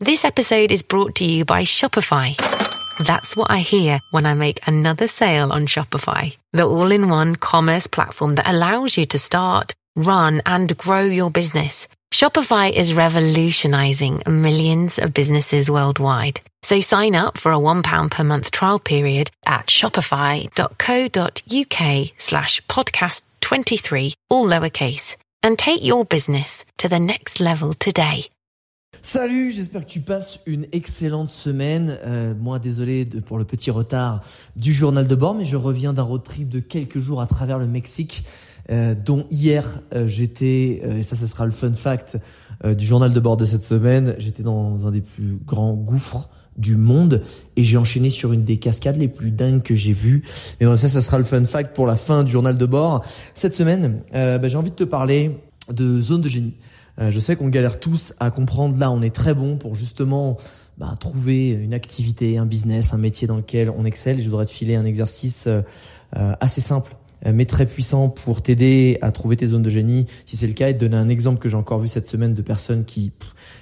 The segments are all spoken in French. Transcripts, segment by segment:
This episode is brought to you by Shopify. That's what I hear when I make another sale on Shopify, the all in one commerce platform that allows you to start, run, and grow your business. Shopify is revolutionizing millions of businesses worldwide. So sign up for a £1 per month trial period at shopify.co.uk slash podcast 23, all lowercase, and take your business to the next level today. Salut, j'espère que tu passes une excellente semaine. Euh, moi, désolé de, pour le petit retard du journal de bord, mais je reviens d'un road trip de quelques jours à travers le Mexique, euh, dont hier euh, j'étais, euh, et ça, ce sera le fun fact euh, du journal de bord de cette semaine, j'étais dans un des plus grands gouffres du monde et j'ai enchaîné sur une des cascades les plus dingues que j'ai vues. Mais bon, ça, ça sera le fun fact pour la fin du journal de bord. Cette semaine, bah, j'ai envie de te parler de zone de génie. Euh, je sais qu'on galère tous à comprendre. Là, on est très bon pour justement bah, trouver une activité, un business, un métier dans lequel on excelle. Je voudrais te filer un exercice euh, euh, assez simple mais très puissant pour t'aider à trouver tes zones de génie, si c'est le cas, et te donner un exemple que j'ai encore vu cette semaine de personnes qui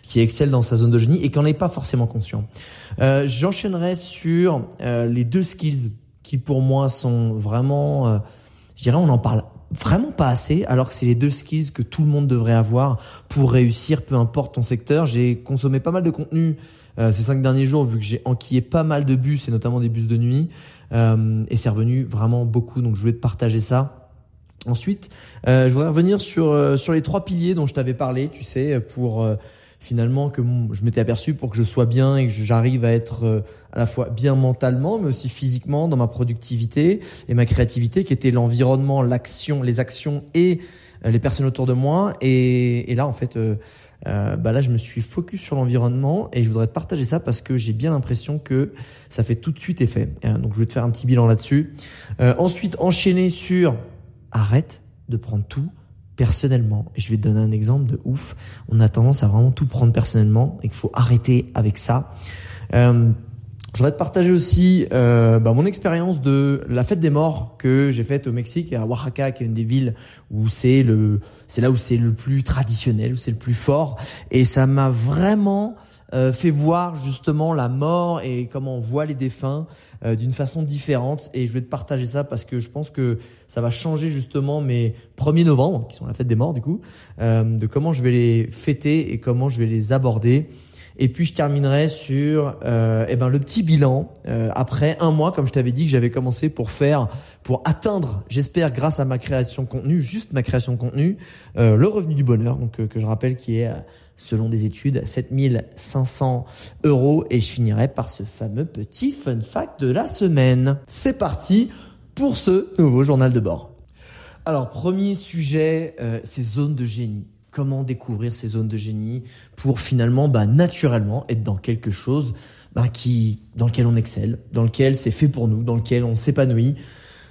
qui excellent dans sa zone de génie et qui n'en est pas forcément conscient. Euh, J'enchaînerai sur euh, les deux skills qui pour moi sont vraiment, euh, je dirais, on en parle vraiment pas assez, alors que c'est les deux skills que tout le monde devrait avoir pour réussir, peu importe ton secteur. J'ai consommé pas mal de contenu euh, ces cinq derniers jours, vu que j'ai enquillé pas mal de bus, et notamment des bus de nuit, euh, et c'est revenu vraiment beaucoup, donc je voulais te partager ça. Ensuite, euh, je voudrais revenir sur, euh, sur les trois piliers dont je t'avais parlé, tu sais, pour euh, finalement que je m'étais aperçu pour que je sois bien et que j'arrive à être euh, à la fois bien mentalement mais aussi physiquement dans ma productivité et ma créativité qui était l'environnement, l'action, les actions et euh, les personnes autour de moi. Et, là en fait euh, bah là je me suis focus sur l'environnement et je voudrais te partager ça parce que j'ai bien l'impression que ça fait tout de suite effet. Donc je vais te faire un petit bilan là-dessus. Ensuite enchaîner sur arrête de prendre tout personnellement. Je vais te donner un exemple de ouf. On a tendance à vraiment tout prendre personnellement et qu'il faut arrêter avec ça. Euh, je voudrais te partager aussi euh, bah, mon expérience de la fête des morts que j'ai faite au Mexique à Oaxaca, qui est une des villes où c'est le, c'est là où c'est le plus traditionnel, où c'est le plus fort. Et ça m'a vraiment euh, fait voir justement la mort et comment on voit les défunts euh, d'une façon différente. Et je vais te partager ça parce que je pense que ça va changer justement mes 1er novembre, qui sont la fête des morts du coup, euh, de comment je vais les fêter et comment je vais les aborder. Et puis je terminerai sur euh, eh ben le petit bilan euh, après un mois, comme je t'avais dit que j'avais commencé pour faire, pour atteindre, j'espère grâce à ma création de contenu, juste ma création de contenu, euh, le revenu du bonheur, donc que je rappelle qui est selon des études 7500 euros. Et je finirai par ce fameux petit fun fact de la semaine. C'est parti pour ce nouveau journal de bord. Alors premier sujet, euh, ces zones de génie comment découvrir ces zones de génie pour finalement bah, naturellement être dans quelque chose bah, qui, dans lequel on excelle, dans lequel c'est fait pour nous, dans lequel on s'épanouit.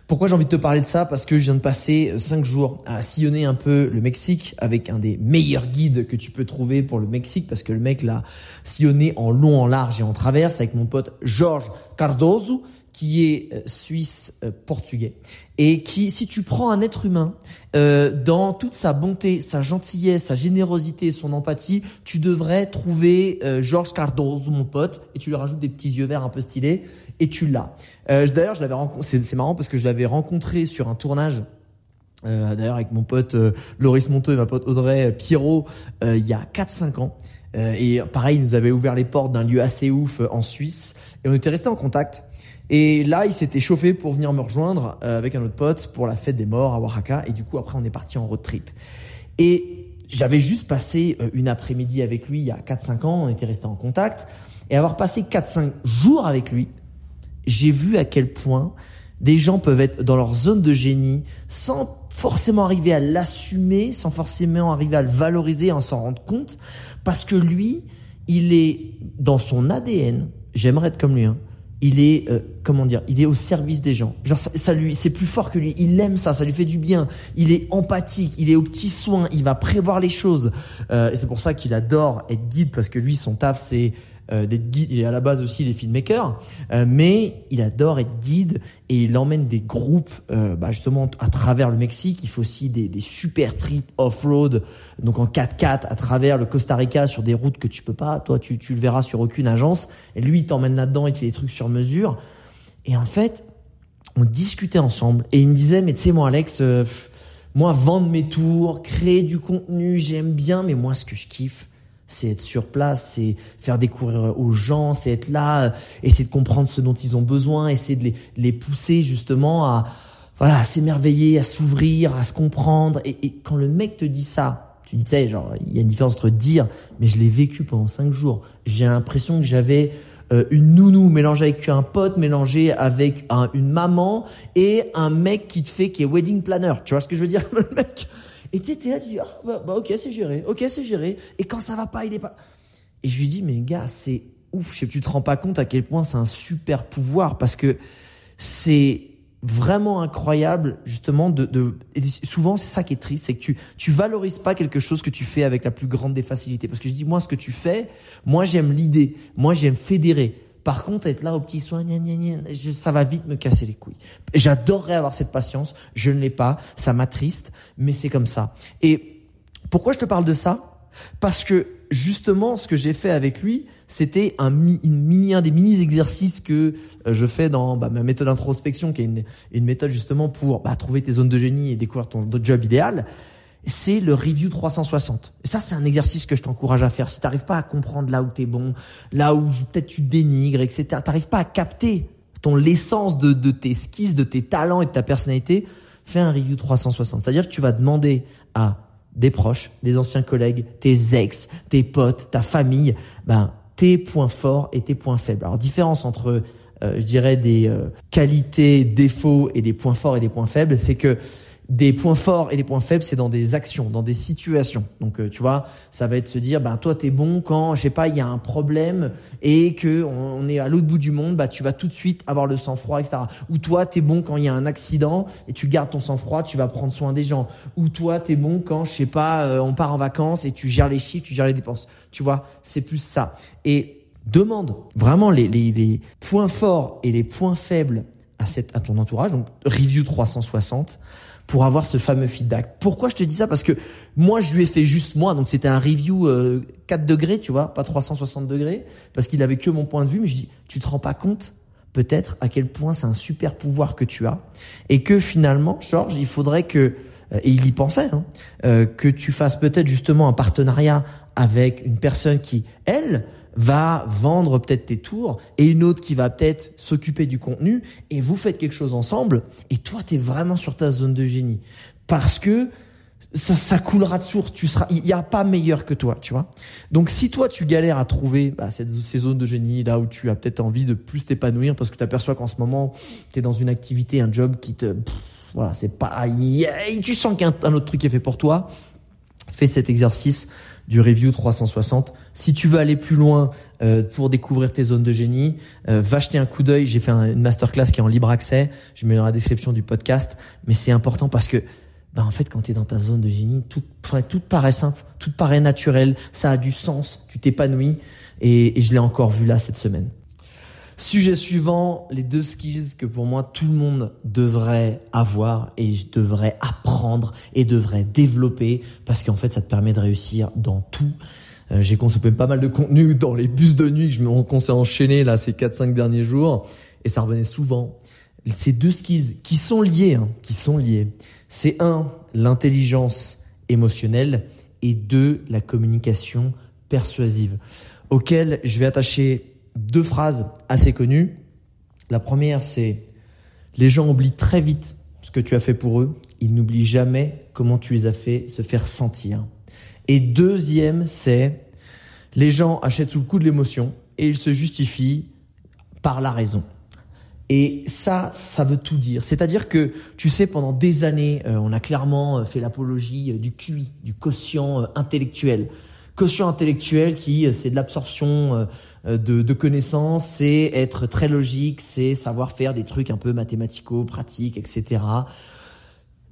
Pourquoi j'ai envie de te parler de ça? Parce que je viens de passer cinq jours à sillonner un peu le Mexique avec un des meilleurs guides que tu peux trouver pour le Mexique parce que le mec l'a sillonné en long, en large et en traverse avec mon pote Georges Cardozo qui est euh, suisse euh, et qui, si tu prends un être humain euh, dans toute sa bonté, sa gentillesse, sa générosité, son empathie, tu devrais trouver euh, Georges Cardozo, mon pote, et tu lui rajoutes des petits yeux verts un peu stylés, et tu l'as. Euh, D'ailleurs, je l'avais rencontré, c'est marrant parce que je l'avais rencontré sur un tournage. Euh, D'ailleurs, avec mon pote Loris Monteux et ma pote Audrey Pierrot, il y a 4-5 ans. Et pareil, il nous avait ouvert les portes d'un lieu assez ouf en Suisse, et on était restés en contact. Et là, il s'était chauffé pour venir me rejoindre euh, avec un autre pote pour la fête des morts à Oaxaca. Et du coup, après, on est parti en road trip. Et j'avais juste passé euh, une après-midi avec lui il y a 4-5 ans. On était resté en contact. Et avoir passé 4-5 jours avec lui, j'ai vu à quel point des gens peuvent être dans leur zone de génie sans forcément arriver à l'assumer, sans forcément arriver à le valoriser, en s'en rendre compte, parce que lui, il est dans son ADN. J'aimerais être comme lui. Hein, il est euh, comment dire il est au service des gens. Genre ça, lui c'est plus fort que lui. Il aime ça ça lui fait du bien. Il est empathique il est au petit soin il va prévoir les choses. Euh, et c'est pour ça qu'il adore être guide parce que lui son taf c'est euh, d'être guide. Il est à la base aussi les filmmakers, euh, mais il adore être guide et il emmène des groupes euh, bah justement à travers le Mexique. Il fait aussi des, super trips off-road, donc en 4x4 à travers le Costa Rica sur des routes que tu peux pas. Toi, tu, tu le verras sur aucune agence. Et lui, il t'emmène là-dedans. Il te fait des trucs sur mesure. Et en fait, on discutait ensemble et il me disait, mais tu sais moi, Alex. moi, vendre mes tours, créer du contenu, j'aime bien, mais moi, ce que je kiffe, c'est être sur place, c'est faire découvrir aux gens, c'est être là, essayer de comprendre ce dont ils ont besoin, essayer de les, les pousser justement à voilà, à s'émerveiller, à s'ouvrir, à se comprendre. Et, et, quand le mec te dit ça, tu dis, tu sais, genre, il y a une différence entre dire, mais je l'ai vécu pendant cinq jours. J'ai l'impression que j'avais euh, une nounou mélangée avec un pote, mélangée avec un, une maman et un mec qui te fait, qui est wedding planner. Tu vois ce que je veux dire, le mec? Et tu sais, là, tu dis, ah, bah, bah, ok, c'est géré, ok, c'est géré. Et quand ça va pas, il est pas. Et je lui dis, mais gars, c'est ouf, je sais, tu te rends pas compte à quel point c'est un super pouvoir parce que c'est vraiment incroyable justement de, souvent c'est ça qui est triste c'est que tu tu valorises pas quelque chose que tu fais avec la plus grande des facilités parce que je dis moi ce que tu fais moi j'aime l'idée moi j'aime fédérer par contre, être là au petit soin, ça va vite me casser les couilles. J'adorerais avoir cette patience, je ne l'ai pas, ça m'attriste, mais c'est comme ça. Et pourquoi je te parle de ça? Parce que justement, ce que j'ai fait avec lui, c'était un, mini, un des mini exercices que euh, je fais dans bah, ma méthode d'introspection, qui est une, une, méthode justement pour bah, trouver tes zones de génie et découvrir ton job idéal c'est le review 360. Et ça, c'est un exercice que je t'encourage à faire. Si t'arrives pas à comprendre là où t'es bon, là où peut-être tu dénigres, etc., t'arrives pas à capter ton l'essence de, de tes skills, de tes talents et de ta personnalité, fais un review 360. C'est-à-dire que tu vas demander à des proches, des anciens collègues, tes ex, tes potes, ta famille, ben, tes points forts et tes points faibles. Alors, différence entre, euh, je dirais, des euh, qualités, défauts et des points forts et des points faibles, c'est que des points forts et des points faibles, c'est dans des actions, dans des situations. Donc euh, tu vois, ça va être se dire, ben toi t'es bon quand, je sais pas, il y a un problème et que on est à l'autre bout du monde, bah tu vas tout de suite avoir le sang-froid, etc. Ou toi t'es bon quand il y a un accident et tu gardes ton sang-froid, tu vas prendre soin des gens. Ou toi t'es bon quand, je sais pas, euh, on part en vacances et tu gères les chiffres, tu gères les dépenses. Tu vois, c'est plus ça. Et demande vraiment les, les, les points forts et les points faibles à, cette, à ton entourage. Donc review 360 pour avoir ce fameux feedback. Pourquoi je te dis ça? Parce que moi, je lui ai fait juste moi, donc c'était un review euh, 4 degrés, tu vois, pas 360 degrés, parce qu'il avait que mon point de vue. Mais je dis, tu te rends pas compte peut-être à quel point c'est un super pouvoir que tu as et que finalement, Georges, il faudrait que euh, et il y pensait, hein, euh, que tu fasses peut-être justement un partenariat avec une personne qui, elle, va vendre peut-être tes tours et une autre qui va peut-être s'occuper du contenu et vous faites quelque chose ensemble et toi tu es vraiment sur ta zone de génie parce que ça, ça coulera de source, tu seras, il n'y a pas meilleur que toi, tu vois. Donc si toi tu galères à trouver bah, cette, ces zones de génie là où tu as peut-être envie de plus t'épanouir parce que tu aperçois qu'en ce moment tu es dans une activité, un job qui te, voilà, c'est pas, tu sens qu'il y a un, un autre truc est fait pour toi, fais cet exercice du review 360. Si tu veux aller plus loin euh, pour découvrir tes zones de génie, euh, va jeter un coup d'œil. J'ai fait une masterclass qui est en libre accès. Je mets dans la description du podcast. Mais c'est important parce que, bah, en fait, quand tu es dans ta zone de génie, tout, tout paraît simple, tout paraît naturel, ça a du sens, tu t'épanouis. Et, et je l'ai encore vu là cette semaine. Sujet suivant, les deux skills que pour moi tout le monde devrait avoir et devrait apprendre et devrait développer parce qu'en fait ça te permet de réussir dans tout. Euh, j'ai consommé pas mal de contenu dans les bus de nuit que je me qu'on s'est enchaîné là ces 4-5 derniers jours et ça revenait souvent. Ces deux skills qui sont liés, hein, qui sont liés. C'est un, l'intelligence émotionnelle et deux, la communication persuasive auquel je vais attacher deux phrases assez connues. La première, c'est les gens oublient très vite ce que tu as fait pour eux. Ils n'oublient jamais comment tu les as fait se faire sentir. Et deuxième, c'est les gens achètent sous le coup de l'émotion et ils se justifient par la raison. Et ça, ça veut tout dire. C'est-à-dire que, tu sais, pendant des années, euh, on a clairement euh, fait l'apologie euh, du QI, du quotient intellectuel. Quotient intellectuel qui, c'est de l'absorption de, de, connaissances, c'est être très logique, c'est savoir faire des trucs un peu mathématico, pratiques, etc.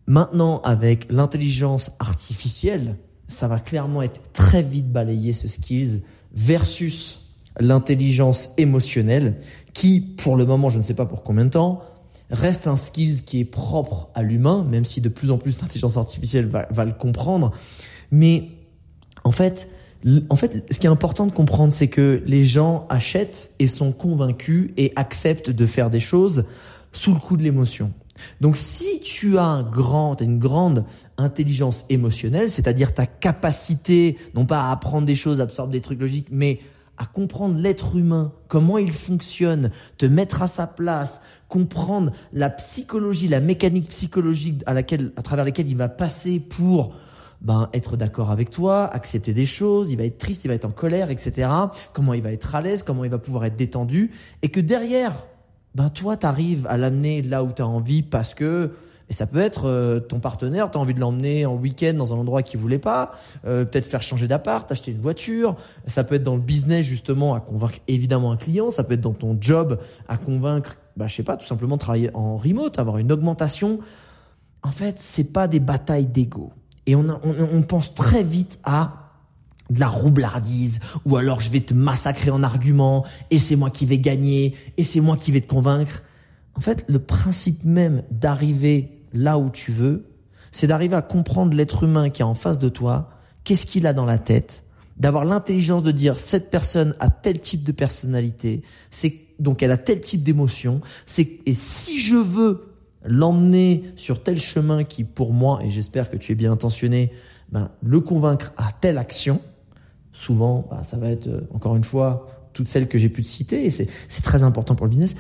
Maintenant, avec l'intelligence artificielle, ça va clairement être très vite balayé ce skills versus l'intelligence émotionnelle qui, pour le moment, je ne sais pas pour combien de temps, reste un skills qui est propre à l'humain, même si de plus en plus l'intelligence artificielle va, va, le comprendre. Mais en fait, en fait, ce qui est important de comprendre, c'est que les gens achètent et sont convaincus et acceptent de faire des choses sous le coup de l'émotion. Donc si tu as un grand, une grande intelligence émotionnelle, c'est-à-dire ta capacité, non pas à apprendre des choses, absorber des trucs logiques, mais à comprendre l'être humain, comment il fonctionne, te mettre à sa place, comprendre la psychologie, la mécanique psychologique à laquelle, à travers laquelle il va passer pour ben, être d'accord avec toi, accepter des choses, il va être triste, il va être en colère, etc. Comment il va être à l'aise, comment il va pouvoir être détendu, et que derrière, ben toi, tu arrives à l'amener là où tu as envie parce que et ça peut être euh, ton partenaire, tu as envie de l'emmener en week-end dans un endroit qu'il voulait pas, euh, peut-être faire changer d'appart, acheter une voiture. Ça peut être dans le business justement à convaincre évidemment un client. Ça peut être dans ton job à convaincre, bah je sais pas, tout simplement travailler en remote, avoir une augmentation. En fait, c'est pas des batailles d'ego. Et on, on, on pense très vite à de la roublardise, ou alors je vais te massacrer en argument, et c'est moi qui vais gagner, et c'est moi qui vais te convaincre. En fait, le principe même d'arriver là où tu veux, c'est d'arriver à comprendre l'être humain qui est en face de toi, qu'est-ce qu'il a dans la tête, d'avoir l'intelligence de dire cette personne a tel type de personnalité, c'est donc elle a tel type d'émotion, c'est et si je veux l'emmener sur tel chemin qui pour moi et j'espère que tu es bien intentionné, ben, le convaincre à telle action, souvent ben, ça va être euh, encore une fois toutes celles que j'ai pu te citer et c'est très important pour le business.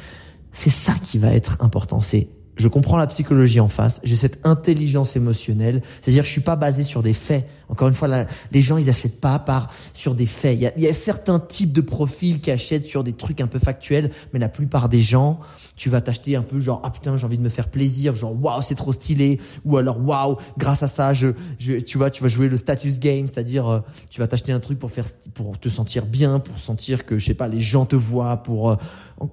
C'est ça qui va être important. C'est je comprends la psychologie en face, j'ai cette intelligence émotionnelle, c'est-à-dire je suis pas basé sur des faits. Encore une fois, les gens ils achètent pas par sur des faits. Il y, a, y a certains types de profils qui achètent sur des trucs un peu factuels, mais la plupart des gens, tu vas t'acheter un peu genre ah putain j'ai envie de me faire plaisir, genre waouh c'est trop stylé, ou alors waouh grâce à ça je, je, tu vois tu vas jouer le status game, c'est-à-dire euh, tu vas t'acheter un truc pour faire pour te sentir bien, pour sentir que je sais pas les gens te voient, pour euh,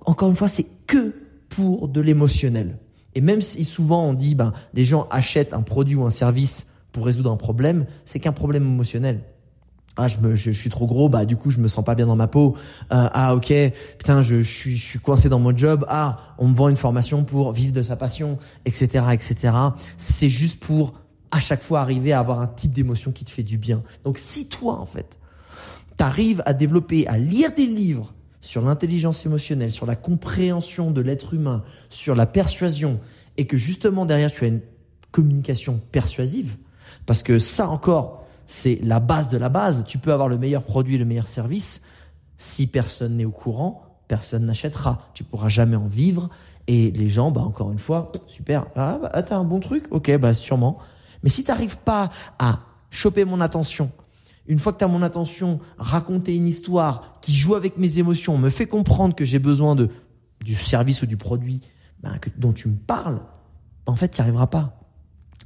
encore une fois c'est que pour de l'émotionnel. Et même si souvent on dit, ben, les gens achètent un produit ou un service pour résoudre un problème, c'est qu'un problème émotionnel. Ah, je, me, je, suis trop gros, bah du coup je me sens pas bien dans ma peau. Euh, ah ok, putain, je, je, suis, je suis coincé dans mon job. Ah, on me vend une formation pour vivre de sa passion, etc., etc. C'est juste pour à chaque fois arriver à avoir un type d'émotion qui te fait du bien. Donc si toi en fait, t'arrives à développer, à lire des livres sur l'intelligence émotionnelle, sur la compréhension de l'être humain, sur la persuasion, et que justement derrière tu as une communication persuasive, parce que ça encore, c'est la base de la base. Tu peux avoir le meilleur produit, le meilleur service. Si personne n'est au courant, personne n'achètera. Tu pourras jamais en vivre. Et les gens, bah encore une fois, super. Ah, bah, t'as un bon truc? Ok, bah sûrement. Mais si t'arrives pas à choper mon attention, une fois que tu as mon attention, raconter une histoire qui joue avec mes émotions, me fait comprendre que j'ai besoin de du service ou du produit ben, dont tu me parles, en fait, tu n'y arriveras pas.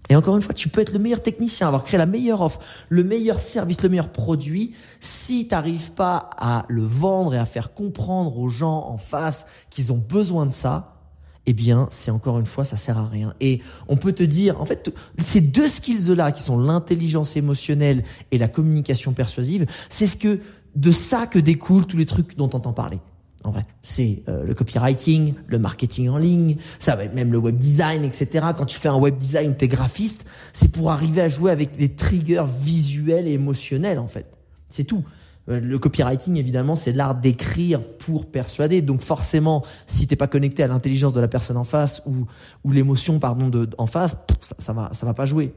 Et encore une fois, tu peux être le meilleur technicien, avoir créé la meilleure offre, le meilleur service, le meilleur produit. Si tu n'arrives pas à le vendre et à faire comprendre aux gens en face qu'ils ont besoin de ça, eh bien, c'est encore une fois, ça sert à rien. Et on peut te dire, en fait, ces deux skills-là, qui sont l'intelligence émotionnelle et la communication persuasive, c'est ce que, de ça que découlent tous les trucs dont on entend parler. En vrai, c'est euh, le copywriting, le marketing en ligne, ça va être même le web design, etc. Quand tu fais un web design, t'es graphiste, c'est pour arriver à jouer avec des triggers visuels et émotionnels, en fait. C'est tout. Euh, le copywriting, évidemment, c'est l'art d'écrire pour persuader. Donc forcément, si t'es pas connecté à l'intelligence de la personne en face ou, ou l'émotion, pardon, de, en face, ça, ça va, ça va pas jouer.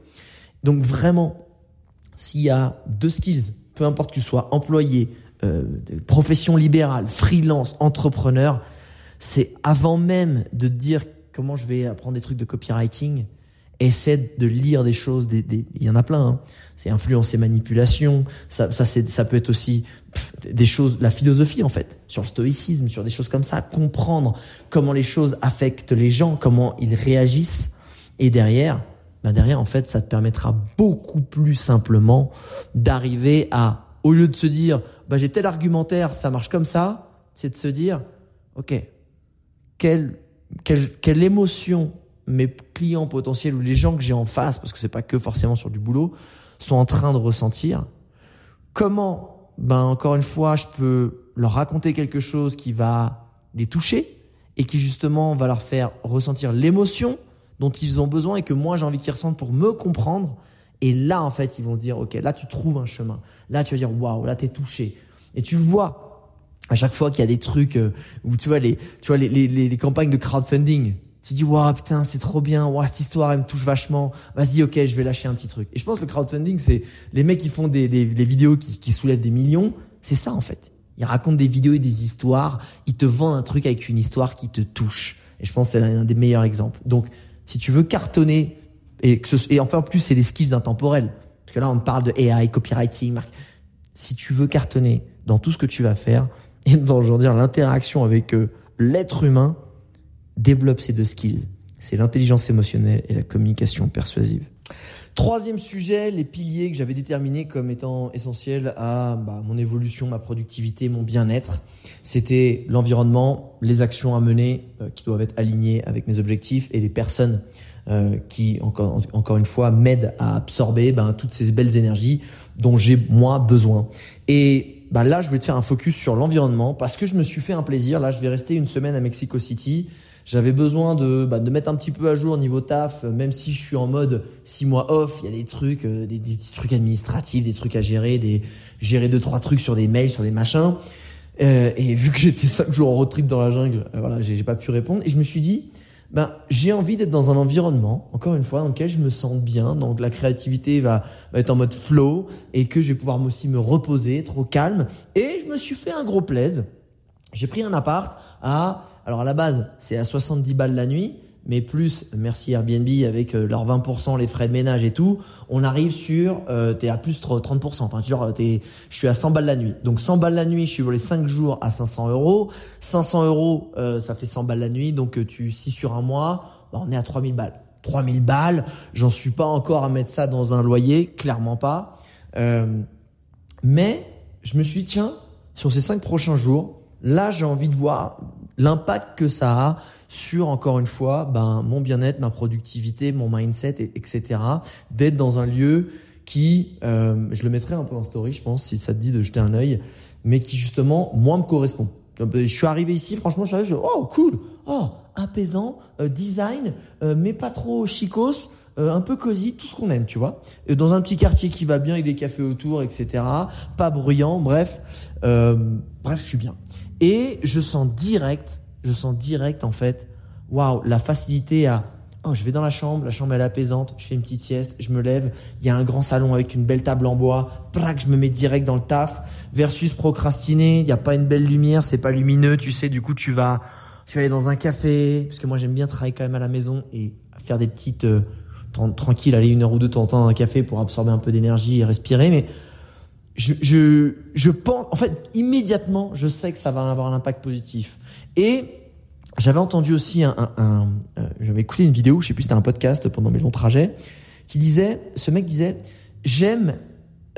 Donc vraiment, s'il y a deux skills, peu importe que tu sois employé, euh, profession libérale, freelance, entrepreneur, c'est avant même de dire comment je vais apprendre des trucs de copywriting, essaie de lire des choses, des, il y en a plein. Hein. C'est influence et manipulation. Ça, ça, ça peut être aussi des choses, la philosophie en fait, sur le stoïcisme, sur des choses comme ça. Comprendre comment les choses affectent les gens, comment ils réagissent. Et derrière, ben derrière en fait, ça te permettra beaucoup plus simplement d'arriver à, au lieu de se dire, bah j'ai tel argumentaire, ça marche comme ça, c'est de se dire, ok, quelle, quelle, quelle émotion mes clients potentiels ou les gens que j'ai en face, parce que c'est pas que forcément sur du boulot, sont en train de ressentir. Comment, ben encore une fois, je peux leur raconter quelque chose qui va les toucher et qui justement va leur faire ressentir l'émotion dont ils ont besoin et que moi j'ai envie qu'ils ressentent pour me comprendre. Et là, en fait, ils vont dire, OK, là, tu trouves un chemin. Là, tu vas dire, waouh, là, t'es touché. Et tu vois, à chaque fois qu'il y a des trucs euh, où tu vois les, tu vois les, les, les campagnes de crowdfunding, tu dis waouh putain c'est trop bien. Waouh cette histoire elle me touche vachement. Vas-y ok je vais lâcher un petit truc. Et je pense que le crowdfunding c'est les mecs qui font des, des, des vidéos qui, qui soulèvent des millions c'est ça en fait. Ils racontent des vidéos et des histoires. Ils te vendent un truc avec une histoire qui te touche. Et je pense que c'est un des meilleurs exemples. Donc si tu veux cartonner et que ce, et enfin en plus c'est des skills intemporels. Parce que là on parle de AI copywriting si tu veux cartonner dans tout ce que tu vas faire et dans veux dire l'interaction avec euh, l'être humain développe ces deux skills. C'est l'intelligence émotionnelle et la communication persuasive. Troisième sujet, les piliers que j'avais déterminés comme étant essentiels à bah, mon évolution, ma productivité, mon bien-être. C'était l'environnement, les actions à mener euh, qui doivent être alignées avec mes objectifs et les personnes euh, qui, encore, encore une fois, m'aident à absorber ben, toutes ces belles énergies dont j'ai moi besoin. Et bah, là, je vais te faire un focus sur l'environnement parce que je me suis fait un plaisir. Là, je vais rester une semaine à Mexico City. J'avais besoin de, bah, de mettre un petit peu à jour niveau taf, même si je suis en mode six mois off, il y a des trucs, euh, des, petits trucs administratifs, des trucs à gérer, des gérer deux trois trucs sur des mails, sur des machins. Euh, et vu que j'étais cinq jours en road trip dans la jungle, euh, voilà, j'ai pas pu répondre. Et je me suis dit, ben j'ai envie d'être dans un environnement, encore une fois, dans lequel je me sens bien, donc la créativité va, va être en mode flow et que je vais pouvoir aussi me reposer, être au calme. Et je me suis fait un gros plaise. J'ai pris un appart à alors à la base, c'est à 70 balles la nuit, mais plus, merci Airbnb avec euh, leurs 20%, les frais de ménage et tout, on arrive sur, euh, t'es à plus 30%. Enfin, genre, t'es, je suis à 100 balles la nuit. Donc 100 balles la nuit, je suis volé 5 jours à 500 euros. 500 euros, euh, ça fait 100 balles la nuit. Donc tu, si sur un mois, bah, on est à 3000 balles. 3000 balles, j'en suis pas encore à mettre ça dans un loyer, clairement pas. mais je me suis dit, tiens, sur ces 5 prochains jours, là j'ai envie de voir l'impact que ça a sur encore une fois ben mon bien-être, ma productivité, mon mindset, etc. D'être dans un lieu qui, euh, je le mettrai un peu en story, je pense, si ça te dit de jeter un œil, mais qui justement moi me correspond. Je suis arrivé ici, franchement, je suis arrivé, oh cool, oh apaisant, euh, design, euh, mais pas trop chicos, un peu cosy, tout ce qu'on aime, tu vois. Et dans un petit quartier qui va bien, avec des cafés autour, etc. Pas bruyant, bref, bref, je suis bien. Et je sens direct, je sens direct en fait, waouh, la facilité à oh, je vais dans la chambre, la chambre elle est apaisante, je fais une petite sieste, je me lève, il y a un grand salon avec une belle table en bois, prac, je me mets direct dans le taf versus procrastiner, il n'y a pas une belle lumière, c'est pas lumineux, tu sais, du coup tu vas tu vas aller dans un café parce que moi j'aime bien travailler quand même à la maison et faire des petites euh, tranquilles, aller une heure ou deux de temps dans un café pour absorber un peu d'énergie et respirer mais je, je, je pense, en fait, immédiatement, je sais que ça va avoir un impact positif. Et j'avais entendu aussi un, un, un euh, j'avais écouté une vidéo, je sais plus, c'était un podcast pendant mes longs trajets, qui disait, ce mec disait, j'aime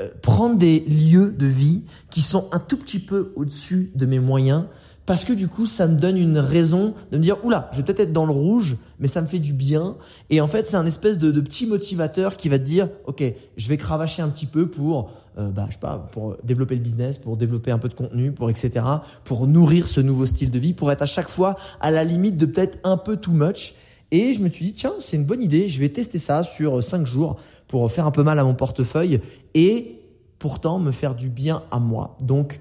euh, prendre des lieux de vie qui sont un tout petit peu au-dessus de mes moyens parce que du coup, ça me donne une raison de me dire, oula, je vais peut-être être dans le rouge, mais ça me fait du bien. Et en fait, c'est un espèce de, de, petit motivateur qui va te dire, ok, je vais cravacher un petit peu pour, euh, bah, je sais pas, pour développer le business, pour développer un peu de contenu, pour etc., pour nourrir ce nouveau style de vie, pour être à chaque fois à la limite de peut-être un peu too much. Et je me suis dit, tiens, c'est une bonne idée, je vais tester ça sur cinq jours pour faire un peu mal à mon portefeuille et pourtant me faire du bien à moi. Donc,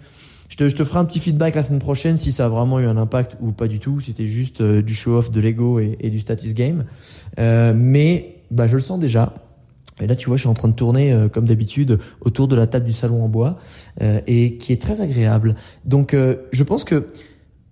je te, je te ferai un petit feedback la semaine prochaine si ça a vraiment eu un impact ou pas du tout, c'était juste euh, du show-off, de l'ego et, et, du status game. Euh, mais bah, je le sens déjà. Et là, tu vois, je suis en train de tourner euh, comme d'habitude autour de la table du salon en bois euh, et qui est très agréable. Donc, je pense que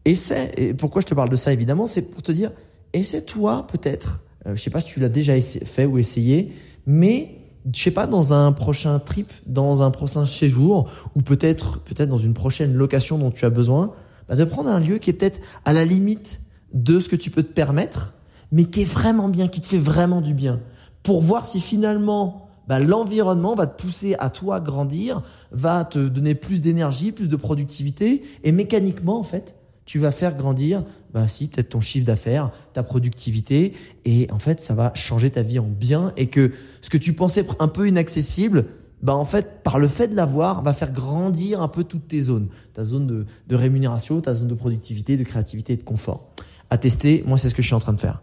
essaie. Et pourquoi je te parle de ça évidemment, c'est pour te dire, essaie-toi peut-être Euh, je sais pas si tu l'as déjà fait ou essayé, mais je sais pas dans un prochain trip, dans un prochain séjour, ou peut-être peut-être dans une prochaine location dont tu as besoin, bah de prendre un lieu qui est peut-être à la limite de ce que tu peux te permettre, mais qui est vraiment bien, qui te fait vraiment du bien, pour voir si finalement bah, l'environnement va te pousser à toi grandir, va te donner plus d'énergie, plus de productivité, et mécaniquement en fait, tu vas faire grandir, bah si peut-être ton chiffre d'affaires, ta productivité, et en fait ça va changer ta vie en bien, et que ce que tu pensais un peu inaccessible, bah en fait, par le fait de l'avoir, va faire grandir un peu toutes tes zones. Ta zone de, de rémunération, ta zone de productivité, de créativité et de confort. À tester, moi c'est ce que je suis en train de faire.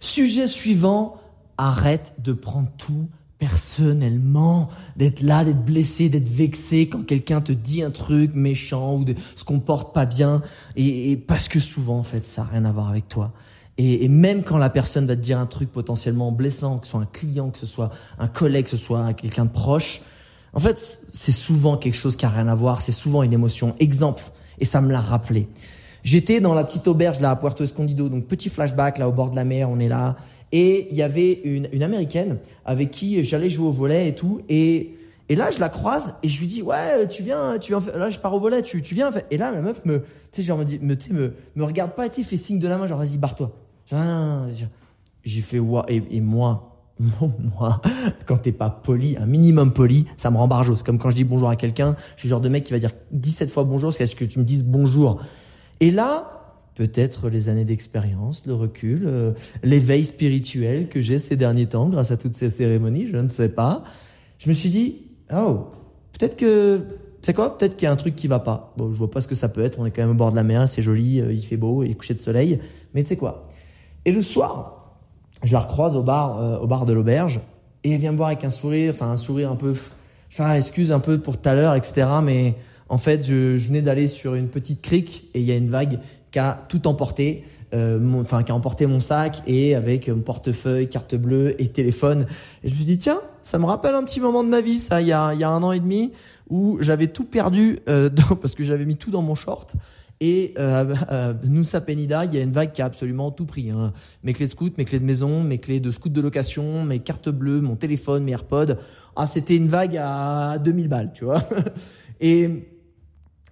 Sujet suivant, arrête de prendre tout personnellement, d'être là, d'être blessé, d'être vexé quand quelqu'un te dit un truc méchant ou de, se comporte pas bien, et, parce que souvent en fait ça n'a rien à voir avec toi. Et, et, même quand la personne va te dire un truc potentiellement blessant, que ce soit un client, que ce soit un collègue, que ce soit quelqu'un de proche, en fait, c'est souvent quelque chose qui a rien à voir, c'est souvent une émotion. Exemple, et ça me l'a rappelé. J'étais dans la petite auberge là à Puerto Escondido, donc petit flashback là au bord de la mer, on est là, et il y avait une, une américaine avec qui j'allais jouer au volet et tout, et et là je la croise et je lui dis ouais tu viens, tu viens, là je pars au volet, tu tu viens, et là la meuf me, tu sais genre me dit, me, me me regarde pas, et fait signe de la main genre vas-y barre-toi. J'ai fait ouais et, et moi, moi, quand t'es pas poli, un minimum poli, ça me rend barjot. C'est comme quand je dis bonjour à quelqu'un, je suis le genre de mec qui va dire 17 fois bonjour jusqu'à ce que tu me dises bonjour. Et là, peut-être les années d'expérience, le recul, euh, l'éveil spirituel que j'ai ces derniers temps grâce à toutes ces cérémonies, je ne sais pas. Je me suis dit, oh, peut-être que, c'est quoi Peut-être qu'il y a un truc qui va pas. Bon, je vois pas ce que ça peut être. On est quand même au bord de la mer, c'est joli, euh, il fait beau, il est couché de soleil. Mais tu sais quoi Et le soir, je la recroise au bar, euh, au bar de l'auberge, et elle vient me voir avec un sourire, enfin un sourire un peu, enfin excuse un peu pour tout à l'heure, etc. Mais en fait, je, je venais d'aller sur une petite crique et il y a une vague qui a tout emporté, euh, enfin qui a emporté mon sac et avec mon portefeuille, carte bleue et téléphone. Et je me suis dit tiens, ça me rappelle un petit moment de ma vie, ça, il y a, un an et demi où j'avais tout perdu euh, parce que j'avais mis tout dans mon short. Et euh, euh, Nusa Penida, il y a une vague qui a absolument tout pris. Hein. Mes clés de scout, mes clés de maison, mes clés de scout de location, mes cartes bleues, mon téléphone, mes AirPods. Ah, c'était une vague à 2000 balles, tu vois. Et,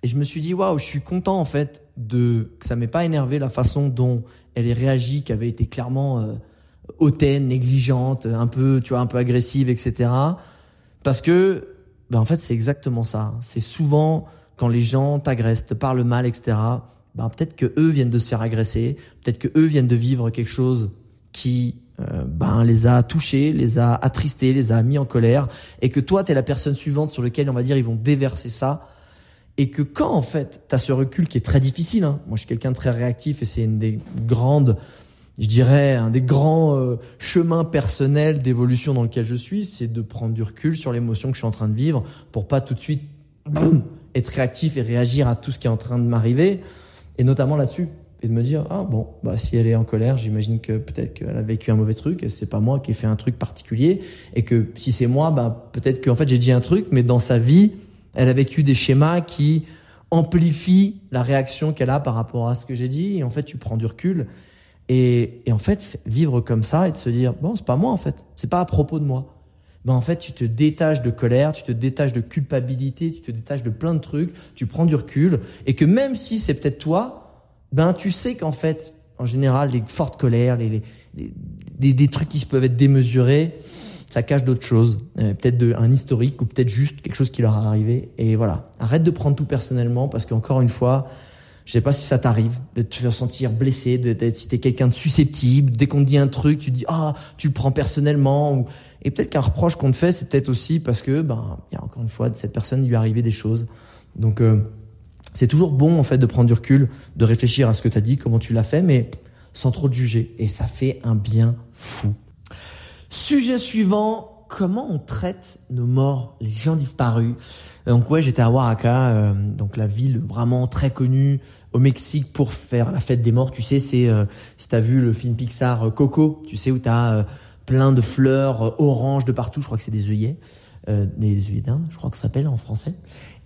et je me suis dit, waouh, je suis content en fait de que ça m'ait pas énervé la façon dont elle est réagi, qui avait été clairement euh, hautaine, négligente, un peu, tu vois, un peu agressive, etc. Parce que, ben en fait, c'est exactement ça. C'est souvent quand les gens t'agressent, te parlent mal, etc., ben peut-être que eux viennent de se faire agresser, peut-être que eux viennent de vivre quelque chose qui euh, ben les a touchés, les a attristés, les a mis en colère, et que toi t'es la personne suivante sur laquelle on va dire ils vont déverser ça, et que quand en fait t'as ce recul qui est très difficile, hein, moi je suis quelqu'un de très réactif et c'est une des grandes je dirais, un des grands euh, chemins personnels d'évolution dans lequel je suis, c'est de prendre du recul sur l'émotion que je suis en train de vivre pour pas tout de suite boum, être réactif et réagir à tout ce qui est en train de m'arriver, et notamment là-dessus, et de me dire ah bon bah si elle est en colère, j'imagine que peut-être qu'elle a vécu un mauvais truc, et c'est pas moi qui ai fait un truc particulier, et que si c'est moi, bah peut-être qu'en fait j'ai dit un truc, mais dans sa vie, elle a vécu des schémas qui amplifient la réaction qu'elle a par rapport à ce que j'ai dit, et en fait tu prends du recul. Et, et en fait, vivre comme ça et de se dire bon, c'est pas moi en fait, c'est pas à propos de moi. Ben en fait tu te détaches de colère, tu te détaches de culpabilité, tu te détaches de plein de trucs, tu prends du recul. Et que même si c'est peut-être toi, ben tu sais qu'en fait en général les fortes colères, les, les, les, trucs qui se peuvent être démesurés, ça cache d'autres choses, euh, peut-être un historique ou peut-être juste quelque chose qui leur est arrivé et voilà. Arrête de prendre tout personnellement parce qu'encore une fois, je sais pas si ça t'arrive de te faire sentir blessé, de, de si t'es quelqu'un de susceptible, dès qu'on te dit un truc, tu dis ah tu le prends personnellement ou et peut-être qu'un reproche qu'on te fait, c'est peut-être aussi parce que, ben, il y a encore une fois, cette personne, il lui est arrivé des choses. Donc, euh, c'est toujours bon, en fait, de prendre du recul, de réfléchir à ce que tu as dit, comment tu l'as fait, mais sans trop te juger. Et ça fait un bien fou. Sujet suivant, comment on traite nos morts, les gens disparus. Donc ouais, j'étais à Oaxaca, euh, donc la ville vraiment très connue au Mexique pour faire la fête des morts. Tu sais, c'est euh, si t'as vu le film Pixar euh, Coco, tu sais où t'as euh, plein de fleurs euh, oranges de partout. Je crois que c'est des œillets, des œillets d'Inde, je crois que ça s'appelle en français.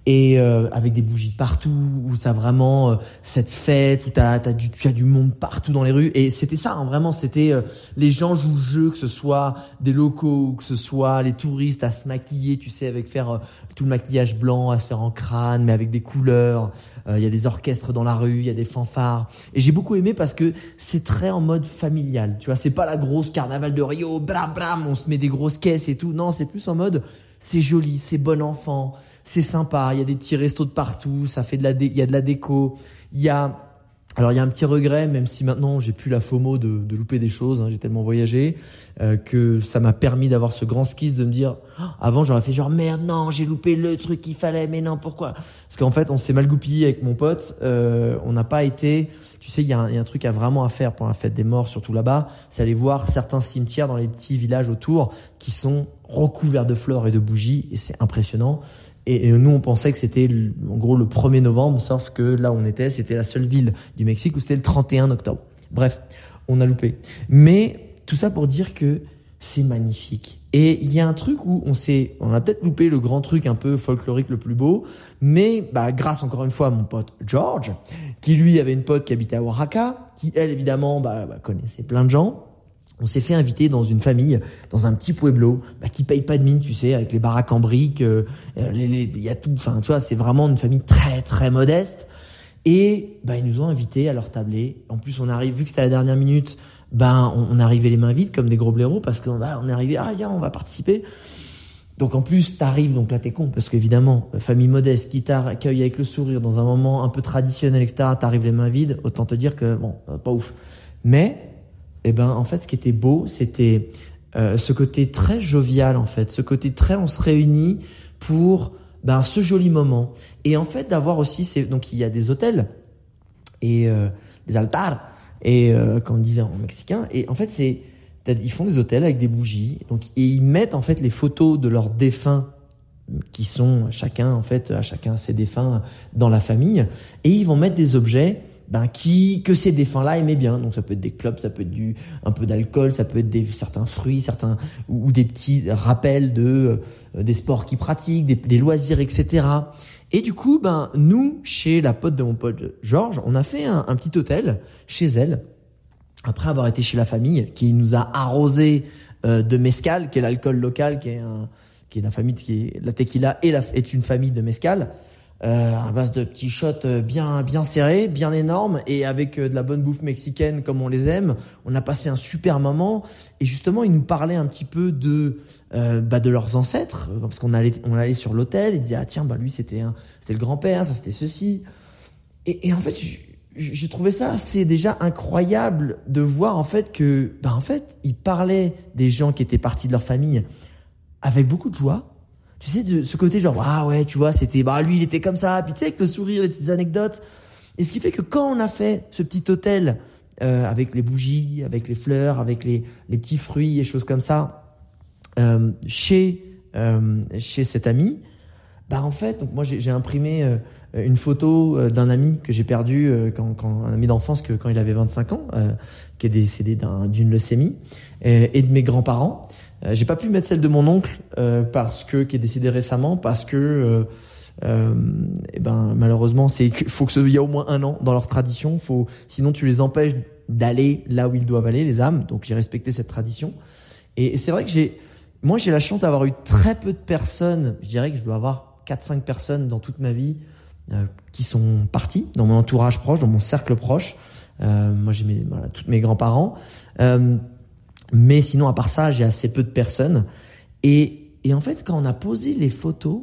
Et euh, avec des bougies partout où t'as vraiment euh, cette fête où t'as as du tu as du monde partout dans les rues. Et c'était ça hein, vraiment c'était euh, les gens jouent jeu que ce soit des locaux que ce soit les touristes à se maquiller tu sais avec faire tout le maquillage blanc à se faire en crâne mais avec des couleurs. Il y a des orchestres dans la rue il y a des fanfares. Et j'ai beaucoup aimé parce que c'est très en mode familial tu vois. C'est pas la grosse carnaval de Rio bram on se met des grosses caisses et tout. Non c'est plus en mode c'est joli c'est bon enfant c'est sympa, il y a des petits restos de partout, ça fait de la il y a de la déco, il y a alors il y a un petit regret, même si maintenant j'ai plus la FOMO de, de louper des choses, hein, j'ai tellement voyagé euh, que ça m'a permis d'avoir ce grand skis de me dire ah, avant j'aurais fait genre merde non j'ai loupé le truc qu'il fallait mais non pourquoi? Parce qu'en fait on s'est mal goupillé avec mon pote, euh, on n'a pas été, tu sais il y, a un, y, a un truc à vraiment à faire pour la fête des morts surtout là-bas, c'est aller voir certains cimetières dans les petits villages autour qui sont recouverts de fleurs et de bougies et c'est impressionnant. Et, nous, on pensait que c'était en gros le 1er novembre, sauf que là où on était, c'était la seule ville du Mexique où c'était le 31 octobre. Bref, on a loupé. Mais tout ça pour dire que c'est magnifique. Et il y a un truc où on s'est, on a peut-être loupé le grand truc un peu folklorique le plus beau, mais bah grâce encore une fois à mon pote George, qui lui avait une pote qui habitait à Oaxaca, qui elle évidemment bah, bah connaissait plein de gens, on s'est fait inviter dans une famille, dans un petit pueblo, bah, qui paye pas de mine, tu sais, avec les baraques en briques, euh, il y a tout, enfin, tu vois, c'est vraiment une famille très très modeste. Et bah, ils nous ont invités à leur tabler. En plus, on arrive, vu que c'était la dernière minute, ben on, arrivait les mains vides comme des gros blaireaux parce qu'on bah, on est arrivé, ah viens, on va participer. Donc en plus, t'arrives, donc là t'es con, parce qu'évidemment, famille modeste qui t'accueille avec le sourire dans un moment un peu traditionnel, etc., t'arrives les mains vides, autant te dire que, bon, euh, pas ouf. Mais eh ben en fait ce qui était beau c'était euh, ce côté très jovial en fait ce côté très on se réunit pour ben ce joli moment. Et en fait d'avoir aussi c'est donc il y a des hôtels et euh, des altars et euh, comme on disait en mexicain. Et en fait c'est ils font des hôtels avec des bougies. Donc et ils mettent en fait les photos de leurs défunts qui sont chacun en fait à chacun ses défunts dans la famille. Et ils vont mettre des objets ben qui que ces défunts-là aimaient bien. Donc ça peut être des clubs, ça peut être du un peu d'alcool, ça peut être des certains fruits, certains ou des petits rappels de euh, des sports qu'ils pratiquent, des, des, loisirs, etc. Et du coup, ben nous chez la pote de mon pote Georges, on a fait un, un petit hôtel chez elle après avoir été chez la famille qui nous a arrosé euh, de mescal, qui est l'alcool local, qui est un qui est la famille qui est la tequila et la, est une famille de mescal euh, à base de petits shots euh, bien bien serrés, bien énormes et avec euh, de la bonne bouffe mexicaine comme on les aime. On a passé un super moment et justement ils nous parlaient un petit peu de bah, de leurs ancêtres parce qu'on allait on allait sur l'hôtel et disaient ah tiens bah lui c'était c'était le grand père ça c'était ceci et, et en fait j'ai trouvé ça assez déjà incroyable de voir en fait que bah en fait ils parlaient des gens qui étaient partis de leur famille avec beaucoup de joie tu sais, de ce côté genre, ah ouais, tu vois, c'était, bah lui, il était comme ça, puis tu sais, avec le sourire, les petites anecdotes. Et ce qui fait que quand on a fait ce petit hôtel, euh, avec les bougies, avec les fleurs, avec les, les petits fruits et choses comme ça, euh, chez, euh, chez cet ami, bah en fait, donc moi j'ai imprimé euh, une photo euh, d'un ami que j'ai perdu euh, quand, quand, un ami d'enfance que quand il avait 25 ans, qui est décédé d'une leucémie, et, et de mes grands-parents. Euh, j'ai pas pu mettre celle de mon oncle euh, parce que qui est décédé récemment parce que euh, euh et eh ben malheureusement c'est faut que il y a au moins un an dans leur tradition. Faut sinon tu les empêches d'aller là où ils doivent aller les âmes. Donc j'ai respecté cette tradition. Et, c'est vrai que j'ai moi j'ai la chance d'avoir eu très peu de personnes. Je dirais que je dois avoir 4 5 personnes dans toute ma vie euh, qui sont parties dans mon entourage proche dans mon cercle proche. Moi j'ai mes voilà, tous mes grands-parents mais sinon, à part ça, j'ai assez peu de personnes. Et, et en fait, quand on a posé les photos,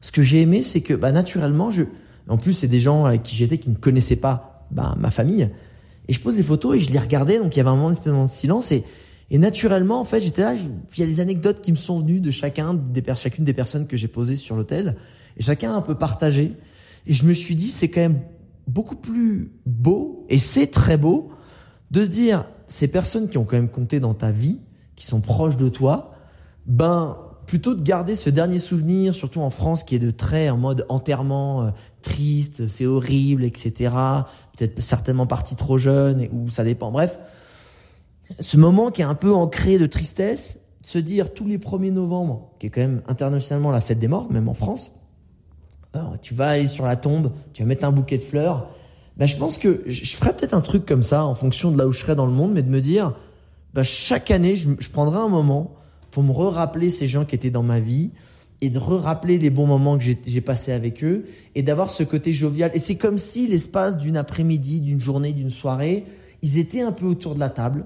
ce que j'ai aimé, c'est que bah, naturellement, je, en plus, c'est des gens avec qui j'étais qui ne connaissaient pas bah, ma famille. Et je pose les photos et je les regardais, donc il y avait un moment de silence. Et, et naturellement, en fait, j'étais là, il y a des anecdotes qui me sont venues de chacun, des, chacune des personnes que j'ai posées sur l'hôtel. Et chacun a un peu partagé. Et je me suis dit, c'est quand même beaucoup plus beau, et c'est très beau, de se dire, ces personnes qui ont quand même compté dans ta vie, qui sont proches de toi, ben plutôt de garder ce dernier souvenir, surtout en France, qui est de très en mode enterrement, euh, triste, c'est horrible, etc. Peut-être certainement parti trop jeune, ou ça dépend. Bref, ce moment qui est un peu ancré de tristesse, se dire tous les 1er novembre, qui est quand même internationalement la fête des morts, même en France, tu vas aller sur la tombe, tu vas mettre un bouquet de fleurs. Ben, je pense que je ferais peut-être un truc comme ça en fonction de là où je serais dans le monde, mais de me dire, ben, chaque année, je, je prendrai un moment pour me re-rappeler ces gens qui étaient dans ma vie et de re-rappeler les bons moments que j'ai passés avec eux et d'avoir ce côté jovial. Et c'est comme si l'espace d'une après-midi, d'une journée, d'une soirée, ils étaient un peu autour de la table,